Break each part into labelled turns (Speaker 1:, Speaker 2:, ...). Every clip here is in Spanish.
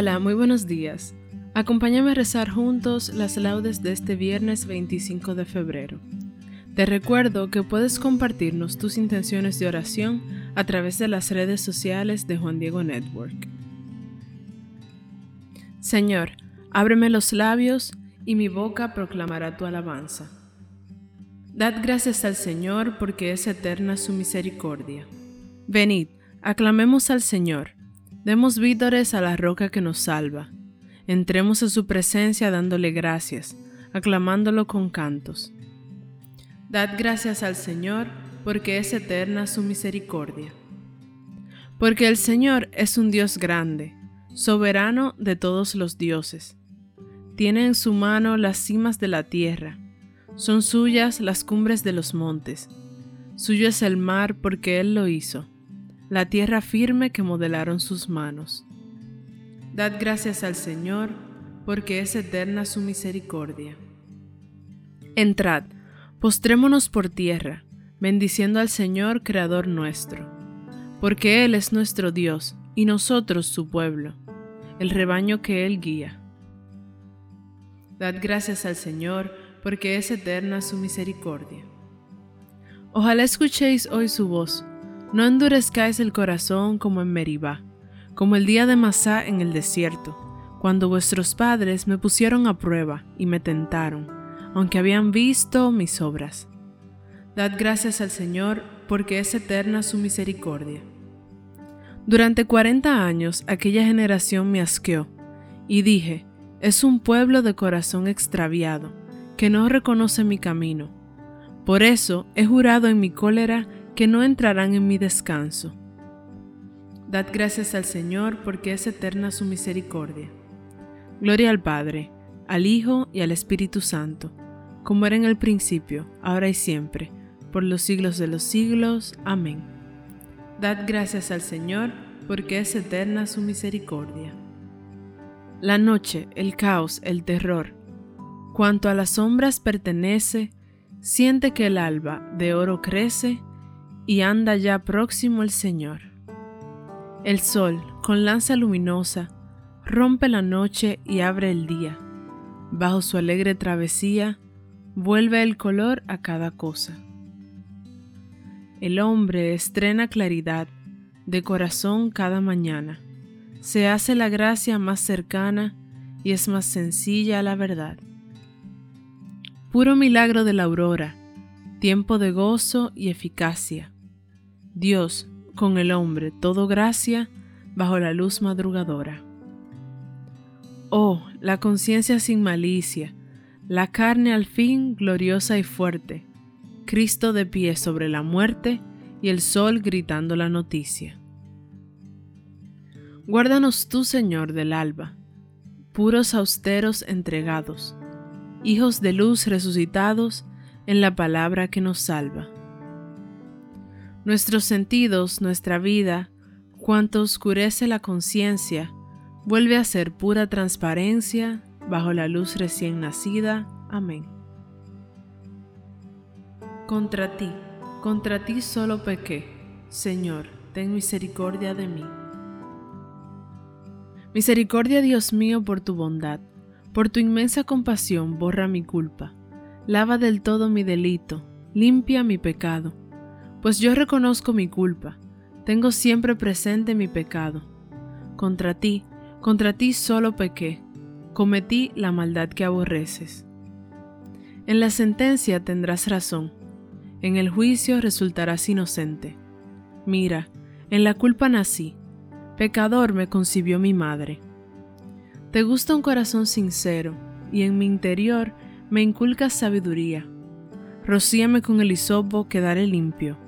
Speaker 1: Hola, muy buenos días. Acompáñame a rezar juntos las laudes de este viernes 25 de febrero. Te recuerdo que puedes compartirnos tus intenciones de oración a través de las redes sociales de Juan Diego Network. Señor, ábreme los labios y mi boca proclamará tu alabanza. Dad gracias al Señor porque es eterna su misericordia. Venid, aclamemos al Señor Demos vítores a la roca que nos salva. Entremos a su presencia dándole gracias, aclamándolo con cantos. Dad gracias al Señor, porque es eterna su misericordia. Porque el Señor es un Dios grande, soberano de todos los dioses. Tiene en su mano las cimas de la tierra, son suyas las cumbres de los montes. Suyo es el mar porque Él lo hizo la tierra firme que modelaron sus manos. Dad gracias al Señor, porque es eterna su misericordia. Entrad, postrémonos por tierra, bendiciendo al Señor, Creador nuestro, porque Él es nuestro Dios y nosotros su pueblo, el rebaño que Él guía. Dad gracias al Señor, porque es eterna su misericordia. Ojalá escuchéis hoy su voz no endurezcáis el corazón como en Meribá, como el día de Masá en el desierto, cuando vuestros padres me pusieron a prueba y me tentaron, aunque habían visto mis obras. Dad gracias al Señor, porque es eterna su misericordia. Durante cuarenta años aquella generación me asqueó, y dije, es un pueblo de corazón extraviado, que no reconoce mi camino. Por eso he jurado en mi cólera que no entrarán en mi descanso. Dad gracias al Señor porque es eterna su misericordia. Gloria al Padre, al Hijo y al Espíritu Santo, como era en el principio, ahora y siempre, por los siglos de los siglos. Amén. Dad gracias al Señor porque es eterna su misericordia. La noche, el caos, el terror, cuanto a las sombras pertenece, siente que el alba de oro crece y anda ya próximo el Señor. El sol, con lanza luminosa, rompe la noche y abre el día. Bajo su alegre travesía, vuelve el color a cada cosa. El hombre estrena claridad de corazón cada mañana. Se hace la gracia más cercana y es más sencilla la verdad. Puro milagro de la aurora, tiempo de gozo y eficacia Dios con el hombre, todo gracia bajo la luz madrugadora. Oh, la conciencia sin malicia, la carne al fin gloriosa y fuerte, Cristo de pie sobre la muerte y el sol gritando la noticia. Guárdanos tú, Señor, del alba, puros austeros entregados, hijos de luz resucitados en la palabra que nos salva nuestros sentidos, nuestra vida, cuanto oscurece la conciencia, vuelve a ser pura transparencia, bajo la luz recién nacida. Amén. Contra ti, contra ti solo pequé, Señor, ten misericordia de mí. Misericordia, Dios mío, por tu bondad, por tu inmensa compasión, borra mi culpa, lava del todo mi delito, limpia mi pecado, pues yo reconozco mi culpa, tengo siempre presente mi pecado. Contra ti, contra ti solo pequé, cometí la maldad que aborreces. En la sentencia tendrás razón, en el juicio resultarás inocente. Mira, en la culpa nací, pecador me concibió mi madre. Te gusta un corazón sincero, y en mi interior me inculcas sabiduría. Rocíame con el hisopo, quedaré limpio.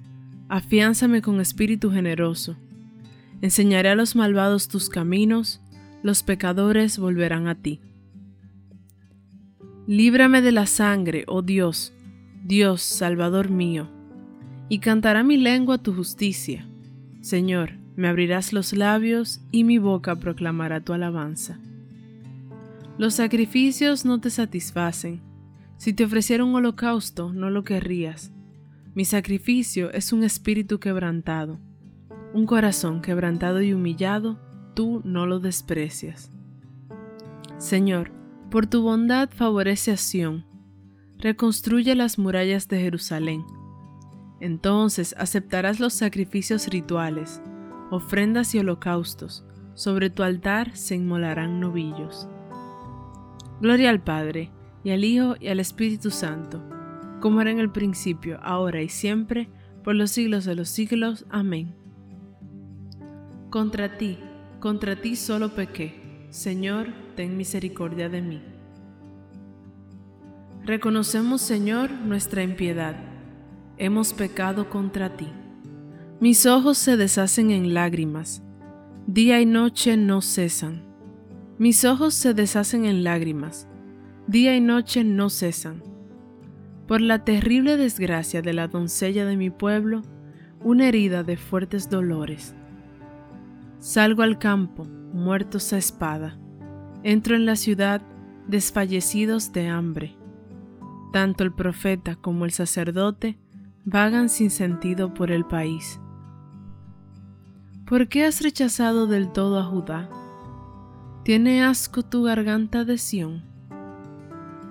Speaker 1: afiánzame con espíritu generoso Enseñaré a los malvados tus caminos, los pecadores volverán a ti. Líbrame de la sangre, oh Dios, Dios, Salvador mío, y cantará mi lengua tu justicia. Señor, me abrirás los labios y mi boca proclamará tu alabanza. Los sacrificios no te satisfacen. Si te ofreciera un holocausto, no lo querrías. Mi sacrificio es un espíritu quebrantado un corazón quebrantado y humillado, tú no lo desprecias. Señor, por tu bondad favorece a Sión, reconstruye las murallas de Jerusalén. Entonces aceptarás los sacrificios rituales, ofrendas y holocaustos, sobre tu altar se inmolarán novillos. Gloria al Padre, y al Hijo, y al Espíritu Santo, como era en el principio, ahora y siempre, por los siglos de los siglos. Amén. Contra ti, contra ti solo pequé. Señor, ten misericordia de mí. Reconocemos, Señor, nuestra impiedad. Hemos pecado contra ti. Mis ojos se deshacen en lágrimas. Día y noche no cesan. Mis ojos se deshacen en lágrimas. Día y noche no cesan. Por la terrible desgracia de la doncella de mi pueblo, una herida de fuertes dolores Salgo al campo, muertos a espada. Entro en la ciudad, desfallecidos de hambre. Tanto el profeta como el sacerdote vagan sin sentido por el país. ¿Por qué has rechazado del todo a Judá? ¿Tiene asco tu garganta de Sión?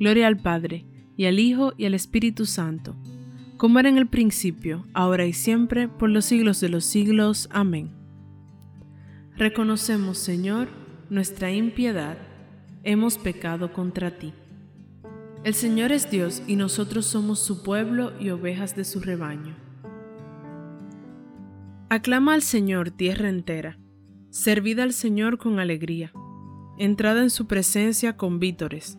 Speaker 1: Gloria al Padre, y al Hijo, y al Espíritu Santo como era en el principio, ahora y siempre, por los siglos de los siglos. Amén. Reconocemos, Señor, nuestra impiedad, hemos pecado contra ti. El Señor es Dios y nosotros somos su pueblo y ovejas de su rebaño. Aclama al Señor tierra entera, servid al Señor con alegría, entrada en su presencia con vítores.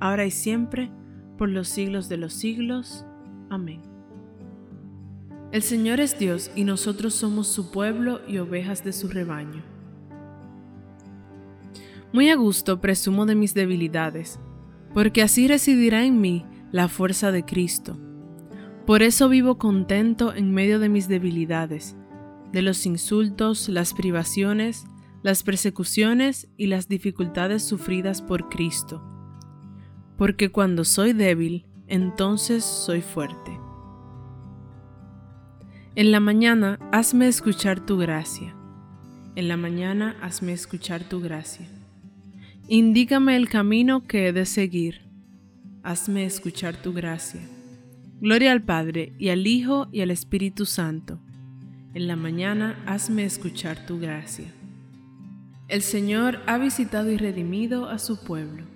Speaker 1: ahora y siempre, por los siglos de los siglos. Amén. El Señor es Dios y nosotros somos su pueblo y ovejas de su rebaño. Muy a gusto presumo de mis debilidades, porque así residirá en mí la fuerza de Cristo. Por eso vivo contento en medio de mis debilidades, de los insultos, las privaciones, las persecuciones y las dificultades sufridas por Cristo. Porque cuando soy débil, entonces soy fuerte. En la mañana hazme escuchar tu gracia. En la mañana hazme escuchar tu gracia. Indícame el camino que he de seguir. Hazme escuchar tu gracia. Gloria al Padre, y al Hijo, y al Espíritu Santo. En la mañana hazme escuchar tu gracia. El Señor ha visitado y redimido a su pueblo.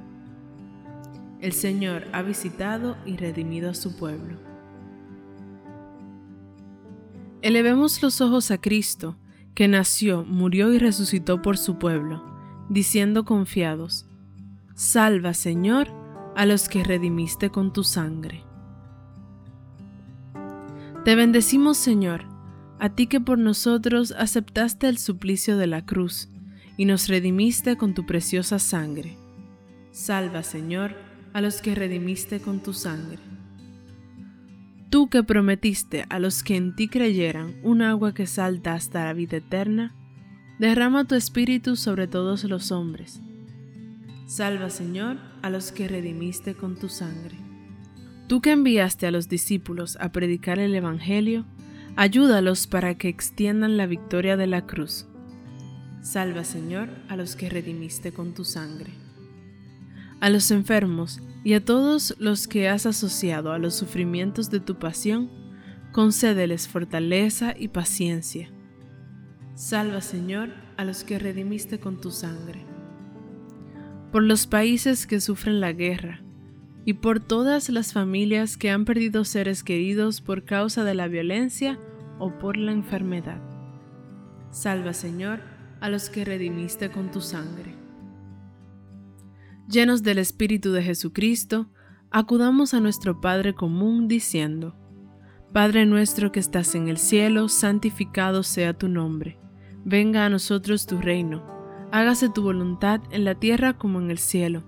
Speaker 1: El Señor ha visitado y redimido a su pueblo. Elevemos los ojos a Cristo, que nació, murió y resucitó por su pueblo diciendo confiados, Salva, Señor, a los que redimiste con tu sangre. Te bendecimos, Señor, a ti que por nosotros aceptaste el suplicio de la cruz y nos redimiste con tu preciosa sangre. Salva, Señor, a los que redimiste con tu sangre. Tú que prometiste a los que en ti creyeran un agua que salta hasta la vida eterna, derrama tu espíritu sobre todos los hombres. Salva, Señor, a los que redimiste con tu sangre. Tú que enviaste a los discípulos a predicar el Evangelio, ayúdalos para que extiendan la victoria de la cruz. Salva, Señor, a los que redimiste con tu sangre. A los enfermos y a todos los que has asociado a los sufrimientos de tu pasión, concédeles fortaleza y paciencia Salva, Señor, a los que redimiste con tu sangre. Por los países que sufren la guerra, y por todas las familias que han perdido seres queridos por causa de la violencia o por la enfermedad. Salva, Señor, a los que redimiste con tu sangre. Llenos del Espíritu de Jesucristo, acudamos a nuestro Padre común diciendo, Padre nuestro que estás en el cielo, santificado sea tu nombre Venga a nosotros tu reino, hágase tu voluntad en la tierra como en el cielo.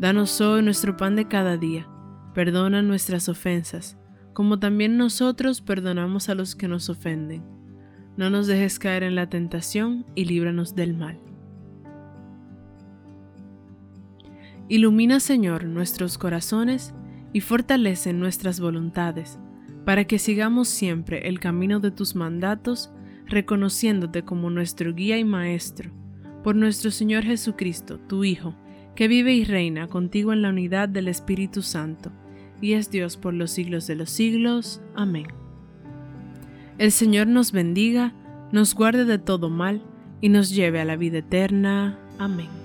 Speaker 1: Danos hoy nuestro pan de cada día, perdona nuestras ofensas, como también nosotros perdonamos a los que nos ofenden. No nos dejes caer en la tentación y líbranos del mal. Ilumina, Señor, nuestros corazones y fortalece nuestras voluntades, para que sigamos siempre el camino de tus mandatos reconociéndote como nuestro guía y maestro, por nuestro Señor Jesucristo, tu Hijo, que vive y reina contigo en la unidad del Espíritu Santo, y es Dios por los siglos de los siglos. Amén. El Señor nos bendiga, nos guarde de todo mal, y nos lleve a la vida eterna. Amén.